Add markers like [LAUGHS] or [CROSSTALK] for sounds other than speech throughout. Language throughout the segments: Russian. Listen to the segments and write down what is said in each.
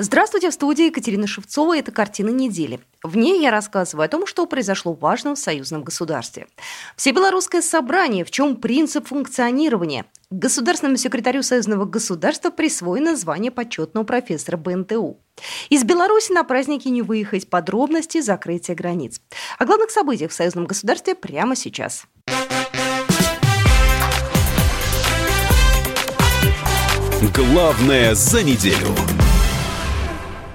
Здравствуйте, в студии Екатерина Шевцова. Это «Картина недели». В ней я рассказываю о том, что произошло в союзном государстве. Всебелорусское собрание, в чем принцип функционирования. Государственному секретарю союзного государства присвоено звание почетного профессора БНТУ. Из Беларуси на праздники не выехать подробности закрытия границ. О главных событиях в союзном государстве прямо сейчас. Главное за неделю.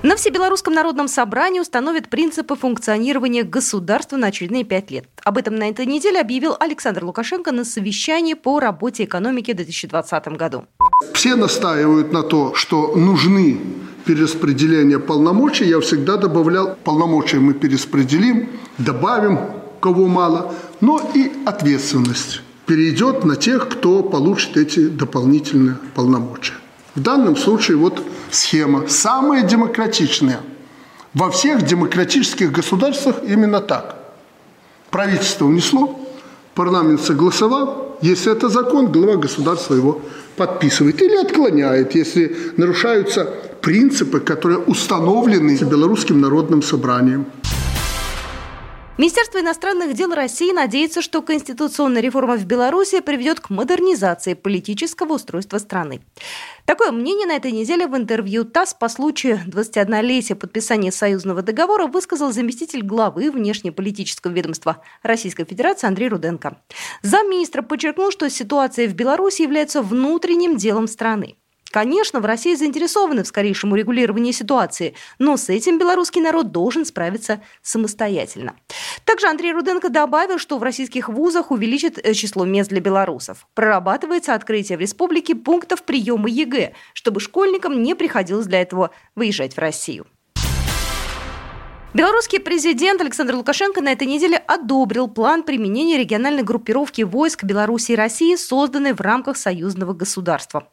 На Всебелорусском народном собрании установят принципы функционирования государства на очередные пять лет. Об этом на этой неделе объявил Александр Лукашенко на совещании по работе экономики в 2020 году. Все настаивают на то, что нужны перераспределения полномочий. Я всегда добавлял, полномочия мы перераспределим, добавим, кого мало, но и ответственность перейдет на тех, кто получит эти дополнительные полномочия. В данном случае вот схема самая демократичная. Во всех демократических государствах именно так. Правительство внесло, парламент согласовал. Если это закон, глава государства его подписывает или отклоняет, если нарушаются принципы, которые установлены Белорусским народным собранием. Министерство иностранных дел России надеется, что конституционная реформа в Беларуси приведет к модернизации политического устройства страны. Такое мнение на этой неделе в интервью ТАСС по случаю 21-летия подписания союзного договора высказал заместитель главы внешнеполитического ведомства Российской Федерации Андрей Руденко. Замминистра подчеркнул, что ситуация в Беларуси является внутренним делом страны. Конечно, в России заинтересованы в скорейшем урегулировании ситуации, но с этим белорусский народ должен справиться самостоятельно. Также Андрей Руденко добавил, что в российских вузах увеличит э, число мест для белорусов. Прорабатывается открытие в республике пунктов приема ЕГЭ, чтобы школьникам не приходилось для этого выезжать в Россию. Белорусский президент Александр Лукашенко на этой неделе одобрил план применения региональной группировки войск Беларуси и России, созданной в рамках союзного государства.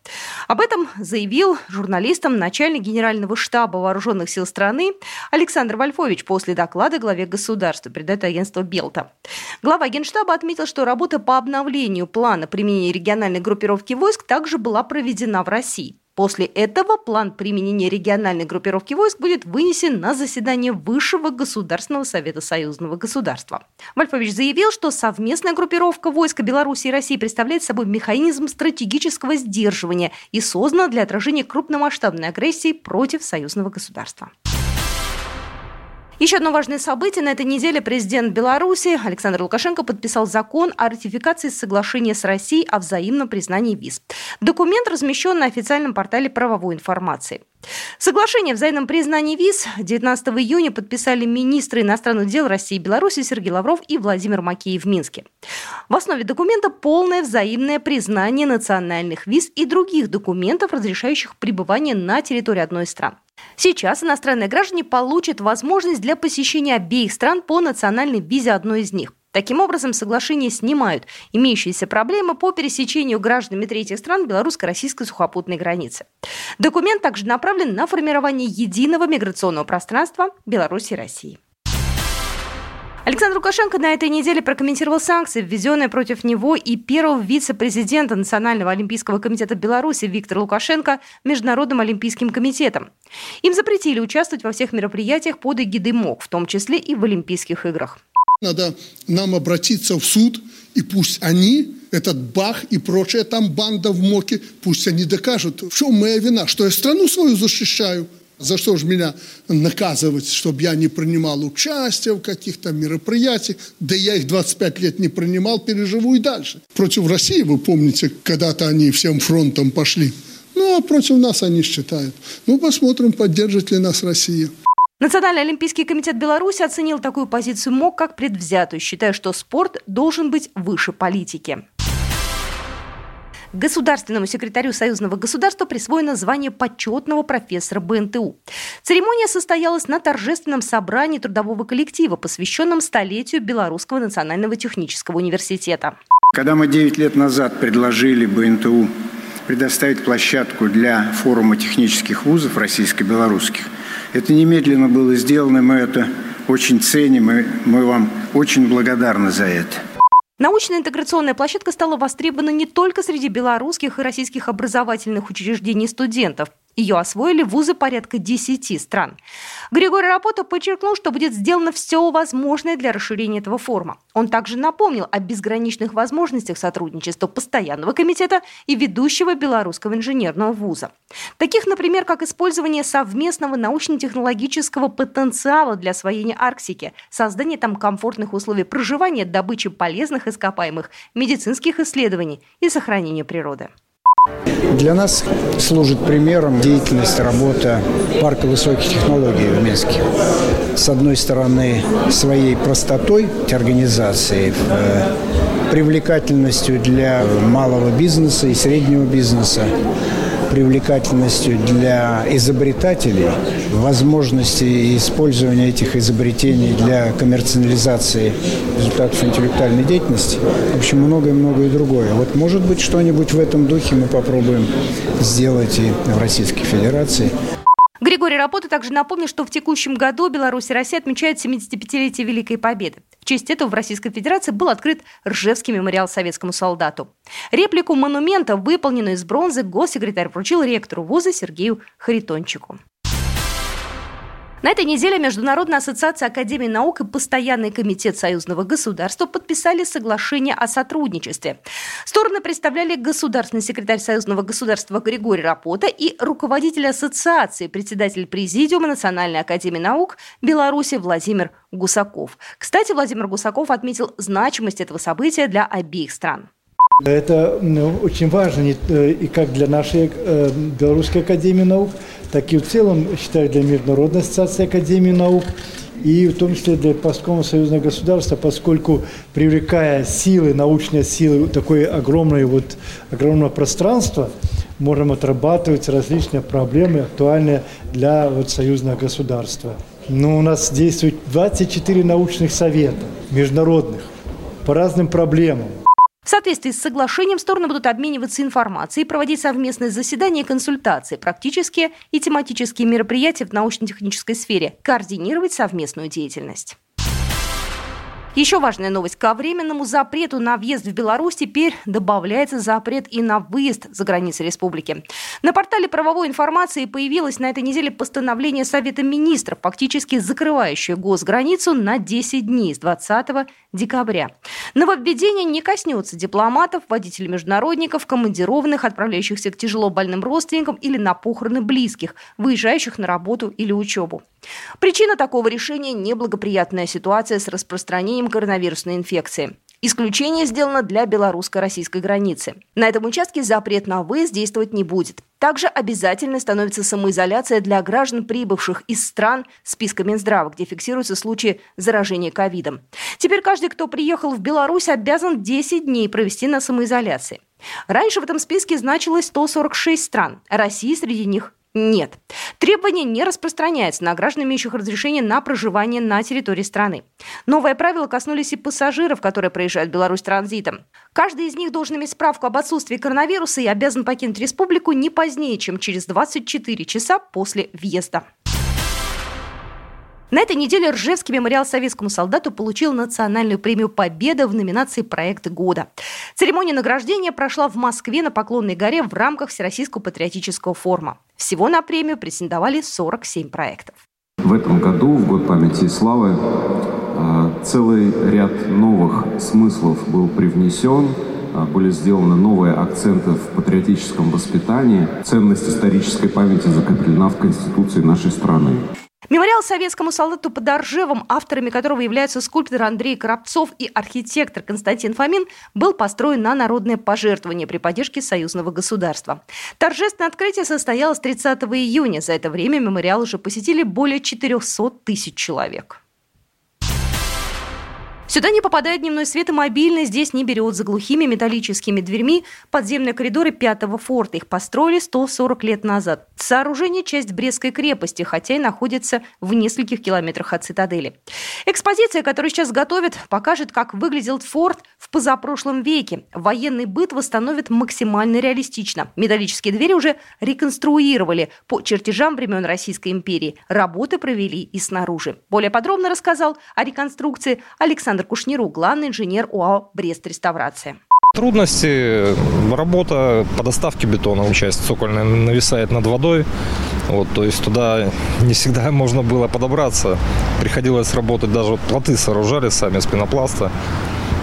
Об этом заявил журналистам начальник Генерального штаба вооруженных сил страны Александр Вольфович после доклада главе государства, передает агентство Белта. Глава Генштаба отметил, что работа по обновлению плана применения региональной группировки войск также была проведена в России. После этого план применения региональной группировки войск будет вынесен на заседание Высшего Государственного Совета Союзного государства. Вольфович заявил, что совместная группировка войска Беларуси и России представляет собой механизм стратегического сдерживания и создана для отражения крупномасштабной агрессии против союзного государства. Еще одно важное событие. На этой неделе президент Беларуси Александр Лукашенко подписал закон о ратификации соглашения с Россией о взаимном признании виз. Документ размещен на официальном портале правовой информации. Соглашение о взаимном признании виз 19 июня подписали министры иностранных дел России и Беларуси Сергей Лавров и Владимир Макеев в Минске. В основе документа полное взаимное признание национальных виз и других документов, разрешающих пребывание на территории одной из стран. Сейчас иностранные граждане получат возможность для посещения обеих стран по национальной визе одной из них. Таким образом, соглашение снимают имеющиеся проблемы по пересечению гражданами третьих стран белорусско-российской сухопутной границы. Документ также направлен на формирование единого миграционного пространства Беларуси и России. Александр Лукашенко на этой неделе прокомментировал санкции, введенные против него и первого вице-президента Национального олимпийского комитета Беларуси Виктора Лукашенко Международным олимпийским комитетом. Им запретили участвовать во всех мероприятиях под эгидой МОК, в том числе и в Олимпийских играх. Надо нам обратиться в суд, и пусть они, этот Бах и прочая там банда в МОКе, пусть они докажут, в чем моя вина, что я страну свою защищаю. За что же меня наказывать, чтобы я не принимал участие в каких-то мероприятиях? Да я их 25 лет не принимал, переживу и дальше. Против России, вы помните, когда-то они всем фронтом пошли. Ну, а против нас они считают. Ну, посмотрим, поддержит ли нас Россия. Национальный олимпийский комитет Беларуси оценил такую позицию МОК как предвзятую, считая, что спорт должен быть выше политики. Государственному секретарю Союзного государства присвоено звание почетного профессора БНТУ. Церемония состоялась на торжественном собрании трудового коллектива, посвященном столетию Белорусского национального технического университета. Когда мы 9 лет назад предложили БНТУ предоставить площадку для форума технических вузов российско-белорусских, это немедленно было сделано, мы это очень ценим, и мы вам очень благодарны за это. Научная интеграционная площадка стала востребована не только среди белорусских и российских образовательных учреждений студентов. Ее освоили вузы порядка 10 стран. Григорий Рапота подчеркнул, что будет сделано все возможное для расширения этого форума. Он также напомнил о безграничных возможностях сотрудничества постоянного комитета и ведущего белорусского инженерного вуза. Таких, например, как использование совместного научно-технологического потенциала для освоения Арктики, создание там комфортных условий проживания, добычи полезных ископаемых, медицинских исследований и сохранения природы. Для нас служит примером деятельность, работа парка высоких технологий в Минске. С одной стороны, своей простотой организации, э, привлекательностью для малого бизнеса и среднего бизнеса, привлекательностью для изобретателей, возможности использования этих изобретений для коммерциализации результатов интеллектуальной деятельности, в общем, многое-многое другое. Вот, может быть, что-нибудь в этом духе мы попробуем сделать и в Российской Федерации. Григорий Рапота также напомнил, что в текущем году Беларусь и Россия отмечают 75-летие Великой Победы. Честь этого в Российской Федерации был открыт Ржевский мемориал советскому солдату. Реплику монумента, выполненную из бронзы, госсекретарь вручил ректору вуза Сергею Харитончику. На этой неделе Международная ассоциация Академии наук и Постоянный комитет союзного государства подписали соглашение о сотрудничестве. Стороны представляли государственный секретарь союзного государства Григорий Рапота и руководитель ассоциации, председатель президиума Национальной академии наук Беларуси Владимир Гусаков. Кстати, Владимир Гусаков отметил значимость этого события для обеих стран. Это ну, очень важно э, и как для нашей э, Белорусской академии наук, так и в целом, считаю, для Международной ассоциации академии наук и в том числе для Постского союзного государства, поскольку привлекая силы, научные силы, такое огромное, вот, огромное пространство, можем отрабатывать различные проблемы, актуальные для вот, союзного государства. Но у нас действует 24 научных совета международных по разным проблемам. В соответствии с соглашением стороны будут обмениваться информацией, проводить совместные заседания и консультации, практические и тематические мероприятия в научно-технической сфере, координировать совместную деятельность. Еще важная новость. Ко временному запрету на въезд в Беларусь теперь добавляется запрет и на выезд за границы республики. На портале правовой информации появилось на этой неделе постановление Совета министров, фактически закрывающее госграницу на 10 дней с 20 декабря. Нововведение не коснется дипломатов, водителей международников, командированных, отправляющихся к тяжело больным родственникам или на похороны близких, выезжающих на работу или учебу. Причина такого решения – неблагоприятная ситуация с распространением коронавирусной инфекции. Исключение сделано для белорусско-российской границы. На этом участке запрет на выезд действовать не будет. Также обязательно становится самоизоляция для граждан, прибывших из стран списка Минздрава, где фиксируются случаи заражения ковидом. Теперь каждый, кто приехал в Беларусь, обязан 10 дней провести на самоизоляции. Раньше в этом списке значилось 146 стран, России среди них нет. Требование не распространяется на граждан, имеющих разрешение на проживание на территории страны. Новые правила коснулись и пассажиров, которые проезжают Беларусь транзитом. Каждый из них должен иметь справку об отсутствии коронавируса и обязан покинуть республику не позднее, чем через 24 часа после въезда. На этой неделе Ржевский мемориал советскому солдату получил национальную премию «Победа» в номинации «Проект года». Церемония награждения прошла в Москве на Поклонной горе в рамках Всероссийского патриотического форума. Всего на премию претендовали 47 проектов. В этом году, в год памяти и славы, а, целый ряд новых смыслов был привнесен, а, были сделаны новые акценты в патриотическом воспитании. Ценность исторической памяти закреплена в Конституции нашей страны. Мемориал советскому солдату под Оржевом, авторами которого являются скульптор Андрей Коробцов и архитектор Константин Фомин, был построен на народное пожертвование при поддержке союзного государства. Торжественное открытие состоялось 30 июня. За это время мемориал уже посетили более 400 тысяч человек. Сюда не попадает дневной свет и мобильный, здесь не берет за глухими металлическими дверьми подземные коридоры пятого форта. Их построили 140 лет назад. Сооружение – часть Брестской крепости, хотя и находится в нескольких километрах от цитадели. Экспозиция, которую сейчас готовят, покажет, как выглядел форт в позапрошлом веке. Военный быт восстановит максимально реалистично. Металлические двери уже реконструировали по чертежам времен Российской империи. Работы провели и снаружи. Более подробно рассказал о реконструкции Александр Кушниру, главный инженер ОАО «Брест-реставрация». Трудности, работа по доставке бетона, часть цокольная нависает над водой, вот, то есть туда не всегда [LAUGHS] можно было подобраться, приходилось работать, даже плоты сооружали сами с пенопласта,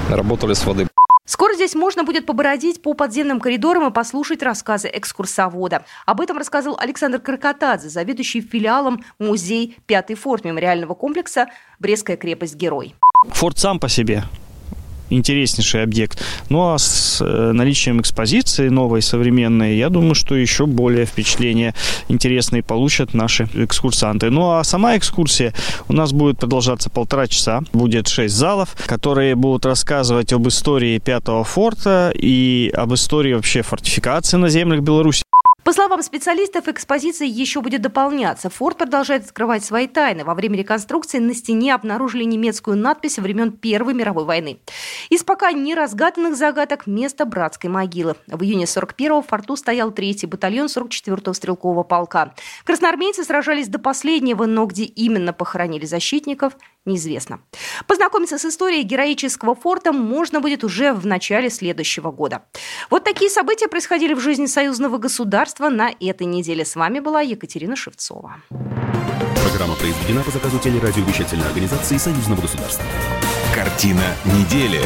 работали с воды. Скоро здесь можно будет побородить по подземным коридорам и послушать рассказы экскурсовода. Об этом рассказал Александр Кракотадзе, заведующий филиалом музей «Пятый форт» мемориального комплекса «Брестская крепость-герой». Форт сам по себе интереснейший объект. Ну а с э, наличием экспозиции новой, современной, я думаю, что еще более впечатления интересные получат наши экскурсанты. Ну а сама экскурсия у нас будет продолжаться полтора часа. Будет шесть залов, которые будут рассказывать об истории Пятого форта и об истории вообще фортификации на землях Беларуси. По словам специалистов, экспозиция еще будет дополняться. Форд продолжает скрывать свои тайны. Во время реконструкции на стене обнаружили немецкую надпись времен Первой мировой войны. Из пока не разгаданных загадок место братской могилы. В июне 41-го в форту стоял третий батальон 44-го стрелкового полка. Красноармейцы сражались до последнего, но где именно похоронили защитников, неизвестно. Познакомиться с историей героического форта можно будет уже в начале следующего года. Вот такие события происходили в жизни союзного государства на этой неделе. С вами была Екатерина Шевцова. Программа произведена по заказу телерадиовещательной организации союзного государства. Картина недели.